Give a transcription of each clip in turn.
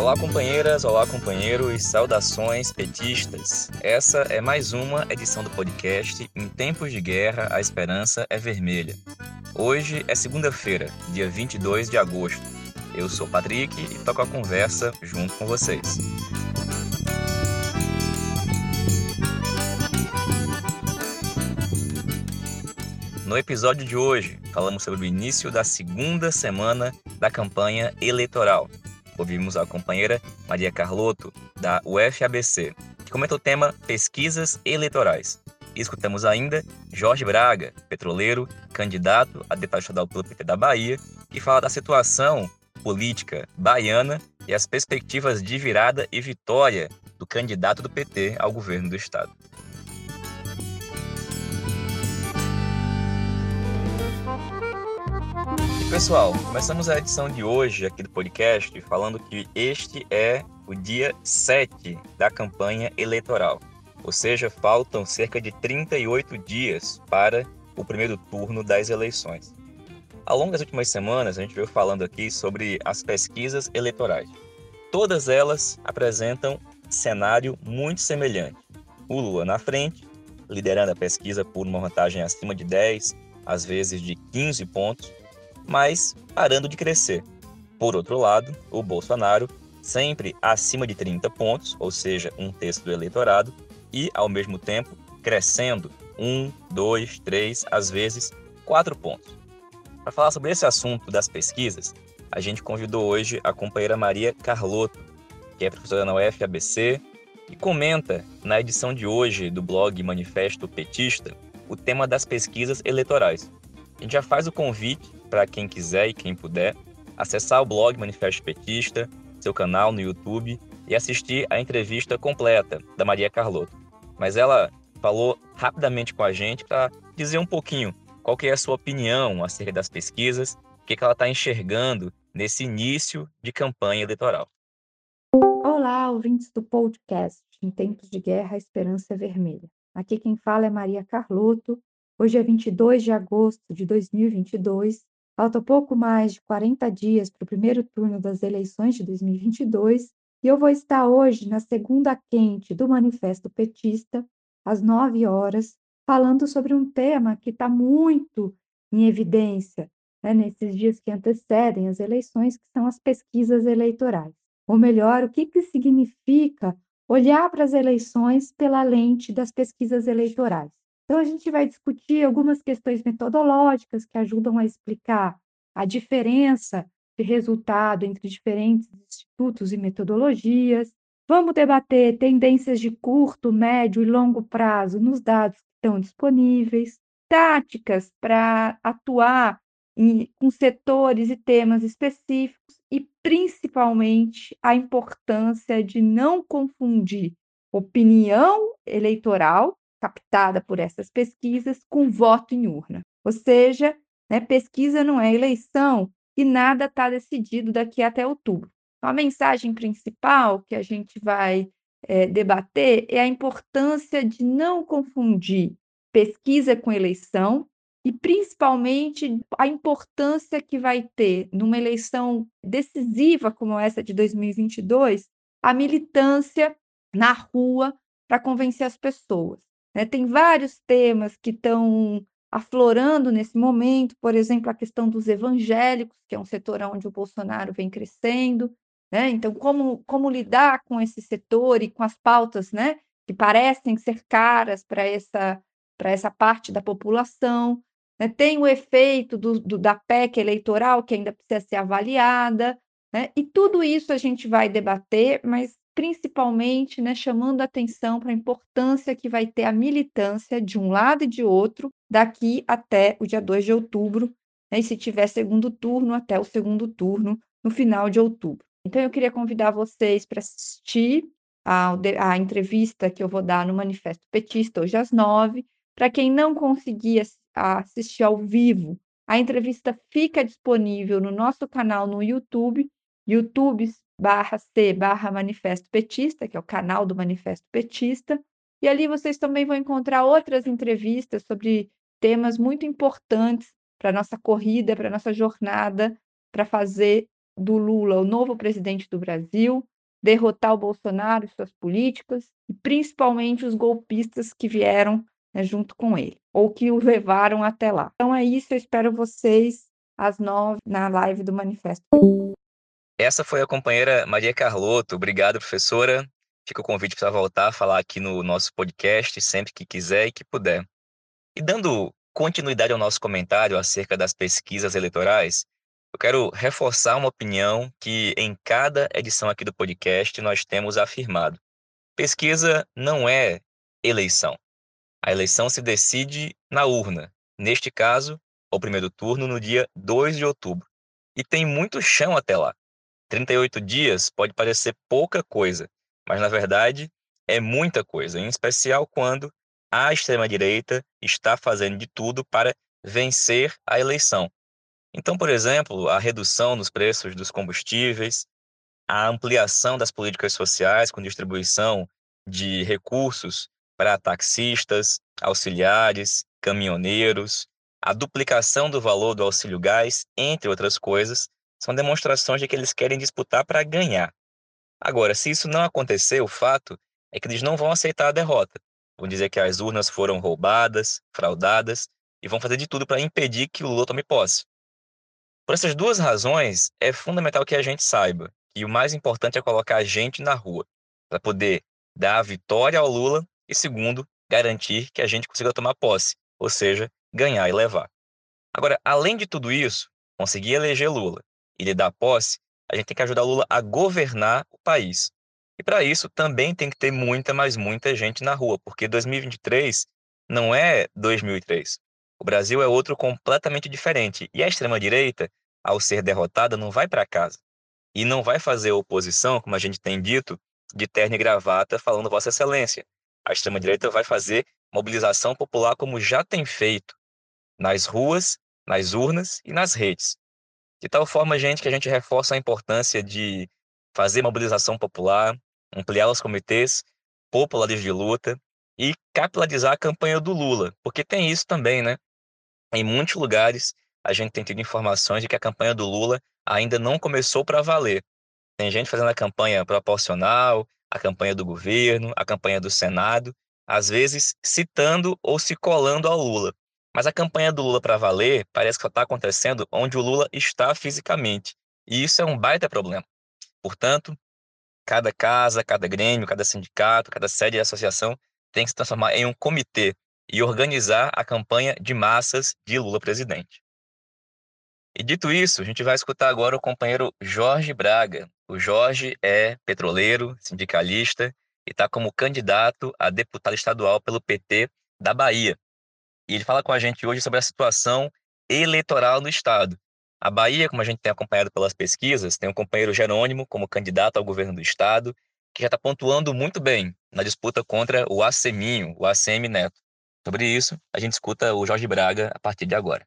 Olá, companheiras, olá, companheiros, saudações petistas. Essa é mais uma edição do podcast Em Tempos de Guerra, a Esperança é Vermelha. Hoje é segunda-feira, dia 22 de agosto. Eu sou Patrick e toco a conversa junto com vocês. No episódio de hoje, falamos sobre o início da segunda semana da campanha eleitoral. Ouvimos a companheira Maria Carlotto, da UFABC, que comenta o tema Pesquisas Eleitorais. E escutamos ainda Jorge Braga, petroleiro, candidato a deputado estadual pelo PT da Bahia, que fala da situação política baiana e as perspectivas de virada e vitória do candidato do PT ao governo do estado. Pessoal, começamos a edição de hoje aqui do podcast falando que este é o dia 7 da campanha eleitoral. Ou seja, faltam cerca de 38 dias para o primeiro turno das eleições. Ao longo das últimas semanas, a gente veio falando aqui sobre as pesquisas eleitorais. Todas elas apresentam cenário muito semelhante. O Lula na frente, liderando a pesquisa por uma vantagem acima de 10, às vezes de 15 pontos, mas parando de crescer. Por outro lado, o Bolsonaro, sempre acima de 30 pontos, ou seja, um terço do eleitorado, e, ao mesmo tempo, crescendo um, dois, três, às vezes quatro pontos. Para falar sobre esse assunto das pesquisas, a gente convidou hoje a companheira Maria Carlotto, que é professora na UFABC e comenta na edição de hoje do blog Manifesto Petista o tema das pesquisas eleitorais. A gente já faz o convite para quem quiser e quem puder acessar o blog Manifesto Petista, seu canal no YouTube e assistir a entrevista completa da Maria Carlotto. Mas ela falou rapidamente com a gente para dizer um pouquinho qual que é a sua opinião acerca das pesquisas, o que, que ela está enxergando nesse início de campanha eleitoral. Olá, ouvintes do podcast Em Tempos de Guerra, a Esperança é Vermelha. Aqui quem fala é Maria Carlotto. Hoje é 22 de agosto de 2022 Falta pouco mais de 40 dias para o primeiro turno das eleições de 2022 e eu vou estar hoje na segunda quente do Manifesto Petista, às 9 horas, falando sobre um tema que está muito em evidência né, nesses dias que antecedem as eleições, que são as pesquisas eleitorais. Ou melhor, o que, que significa olhar para as eleições pela lente das pesquisas eleitorais. Então, a gente vai discutir algumas questões metodológicas que ajudam a explicar a diferença de resultado entre diferentes institutos e metodologias. Vamos debater tendências de curto, médio e longo prazo nos dados que estão disponíveis, táticas para atuar em, com setores e temas específicos e, principalmente, a importância de não confundir opinião eleitoral captada por essas pesquisas com voto em urna. Ou seja, né, pesquisa não é eleição e nada está decidido daqui até outubro. Então, a mensagem principal que a gente vai é, debater é a importância de não confundir pesquisa com eleição e principalmente a importância que vai ter numa eleição decisiva como essa de 2022 a militância na rua para convencer as pessoas. Né? Tem vários temas que estão aflorando nesse momento, por exemplo, a questão dos evangélicos, que é um setor onde o Bolsonaro vem crescendo. Né? Então, como, como lidar com esse setor e com as pautas né, que parecem ser caras para essa, essa parte da população? Né? Tem o efeito do, do, da PEC eleitoral, que ainda precisa ser avaliada. Né? E tudo isso a gente vai debater, mas principalmente né, chamando atenção para a importância que vai ter a militância de um lado e de outro daqui até o dia 2 de outubro, né, e se tiver segundo turno, até o segundo turno no final de outubro. Então, eu queria convidar vocês para assistir a, a, entrevista que eu vou dar no Manifesto Petista hoje às nove. Para quem não conseguir assistir ao vivo, a entrevista fica disponível no nosso canal no YouTube, YouTube barra C barra Manifesto Petista, que é o canal do Manifesto Petista. E ali vocês também vão encontrar outras entrevistas sobre temas muito importantes para a nossa corrida, para a nossa jornada, para fazer do Lula o novo presidente do Brasil, derrotar o Bolsonaro e suas políticas, e principalmente os golpistas que vieram né, junto com ele, ou que o levaram até lá. Então é isso, eu espero vocês às nove na live do Manifesto. Essa foi a companheira Maria Carlotto. Obrigado, professora. Fica o convite para voltar a falar aqui no nosso podcast sempre que quiser e que puder. E dando continuidade ao nosso comentário acerca das pesquisas eleitorais, eu quero reforçar uma opinião que em cada edição aqui do podcast nós temos afirmado. Pesquisa não é eleição. A eleição se decide na urna, neste caso, o primeiro turno no dia 2 de outubro. E tem muito chão até lá. 38 dias pode parecer pouca coisa, mas na verdade é muita coisa, em especial quando a extrema-direita está fazendo de tudo para vencer a eleição. Então, por exemplo, a redução nos preços dos combustíveis, a ampliação das políticas sociais com distribuição de recursos para taxistas, auxiliares, caminhoneiros, a duplicação do valor do auxílio gás, entre outras coisas, são demonstrações de que eles querem disputar para ganhar. Agora, se isso não acontecer, o fato é que eles não vão aceitar a derrota. Vão dizer que as urnas foram roubadas, fraudadas e vão fazer de tudo para impedir que o Lula tome posse. Por essas duas razões, é fundamental que a gente saiba que o mais importante é colocar a gente na rua, para poder dar a vitória ao Lula e, segundo, garantir que a gente consiga tomar posse, ou seja, ganhar e levar. Agora, além de tudo isso, conseguir eleger Lula e lhe dar posse, a gente tem que ajudar Lula a governar o país. E para isso também tem que ter muita, mas muita gente na rua, porque 2023 não é 2003. O Brasil é outro completamente diferente. E a extrema-direita, ao ser derrotada, não vai para casa. E não vai fazer oposição, como a gente tem dito, de terno e gravata falando Vossa Excelência. A extrema-direita vai fazer mobilização popular como já tem feito, nas ruas, nas urnas e nas redes. De tal forma, gente, que a gente reforça a importância de fazer mobilização popular, ampliar os comitês populares de luta e capitalizar a campanha do Lula, porque tem isso também, né? Em muitos lugares, a gente tem tido informações de que a campanha do Lula ainda não começou para valer. Tem gente fazendo a campanha proporcional, a campanha do governo, a campanha do Senado, às vezes citando ou se colando ao Lula. Mas a campanha do Lula para valer parece que só está acontecendo onde o Lula está fisicamente. E isso é um baita problema. Portanto, cada casa, cada grêmio, cada sindicato, cada sede de associação tem que se transformar em um comitê e organizar a campanha de massas de Lula presidente. E dito isso, a gente vai escutar agora o companheiro Jorge Braga. O Jorge é petroleiro, sindicalista e está como candidato a deputado estadual pelo PT da Bahia. E ele fala com a gente hoje sobre a situação eleitoral no Estado. A Bahia, como a gente tem acompanhado pelas pesquisas, tem um companheiro Jerônimo como candidato ao governo do Estado, que já está pontuando muito bem na disputa contra o ACMinho, o ACM Neto. Sobre isso, a gente escuta o Jorge Braga a partir de agora.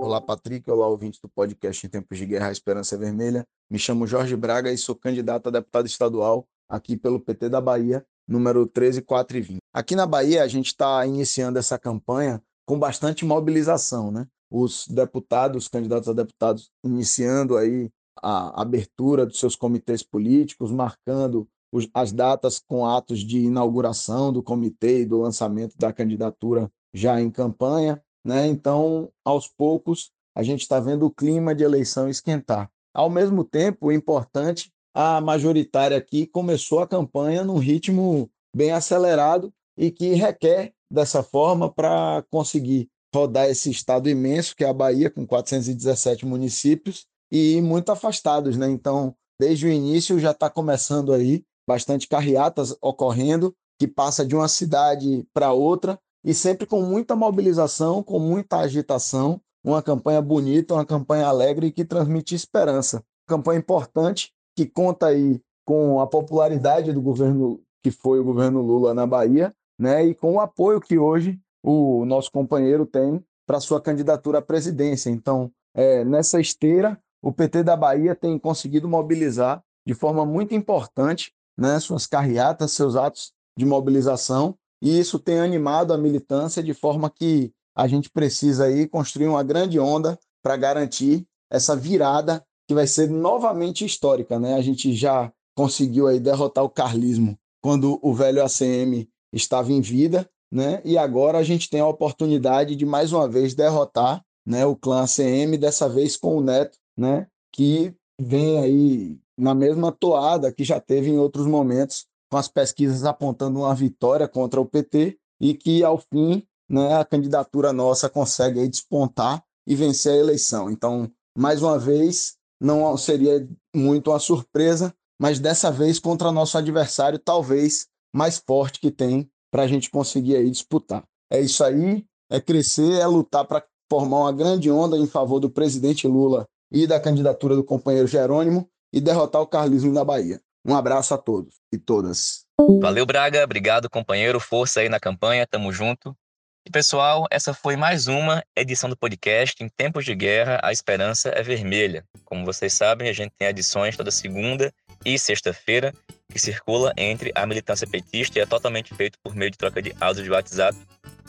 Olá, Patrick. Olá, ouvintes do podcast Em Tempos de Guerra, Esperança Vermelha. Me chamo Jorge Braga e sou candidato a deputado estadual aqui pelo PT da Bahia, número 13420. Aqui na Bahia, a gente está iniciando essa campanha com bastante mobilização, né? Os deputados, os candidatos a deputados, iniciando aí a abertura dos seus comitês políticos, marcando os, as datas com atos de inauguração do comitê e do lançamento da candidatura já em campanha, né? Então, aos poucos, a gente está vendo o clima de eleição esquentar. Ao mesmo tempo, importante, a majoritária aqui começou a campanha num ritmo bem acelerado e que requer dessa forma para conseguir rodar esse estado imenso que é a Bahia, com 417 municípios e muito afastados, né? Então, desde o início já está começando aí bastante carreatas ocorrendo, que passa de uma cidade para outra e sempre com muita mobilização, com muita agitação, uma campanha bonita, uma campanha alegre que transmite esperança. Campanha importante que conta aí com a popularidade do governo que foi o governo Lula na Bahia né, e com o apoio que hoje o nosso companheiro tem para sua candidatura à presidência. Então, é, nessa esteira, o PT da Bahia tem conseguido mobilizar de forma muito importante né, suas carreatas, seus atos de mobilização, e isso tem animado a militância de forma que a gente precisa aí construir uma grande onda para garantir essa virada que vai ser novamente histórica, né? A gente já conseguiu aí derrotar o carlismo quando o velho ACM estava em vida, né? E agora a gente tem a oportunidade de mais uma vez derrotar, né, o clã ACM, dessa vez com o Neto, né, que vem aí na mesma toada que já teve em outros momentos, com as pesquisas apontando uma vitória contra o PT e que ao fim, né, a candidatura nossa consegue aí despontar e vencer a eleição. Então, mais uma vez, não seria muito uma surpresa, mas dessa vez contra nosso adversário, talvez mais forte que tem para a gente conseguir aí disputar. É isso aí, é crescer, é lutar para formar uma grande onda em favor do presidente Lula e da candidatura do companheiro Jerônimo e derrotar o carlismo na Bahia. Um abraço a todos e todas. Valeu, Braga. Obrigado, companheiro. Força aí na campanha. Tamo junto. E pessoal, essa foi mais uma edição do podcast Em Tempos de Guerra, a Esperança é Vermelha. Como vocês sabem, a gente tem edições toda segunda e sexta-feira que circula entre a militância petista e é totalmente feito por meio de troca de áudio de WhatsApp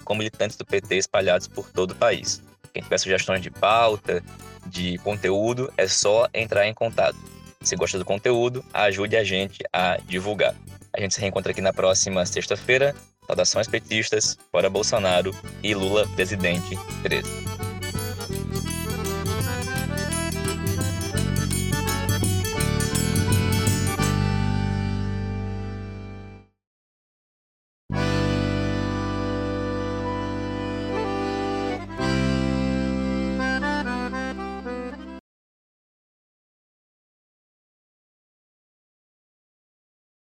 com militantes do PT espalhados por todo o país. Quem tiver sugestões de pauta, de conteúdo, é só entrar em contato. Se gosta do conteúdo, ajude a gente a divulgar. A gente se reencontra aqui na próxima sexta-feira Saudações petistas, fora Bolsonaro e Lula presidente 13.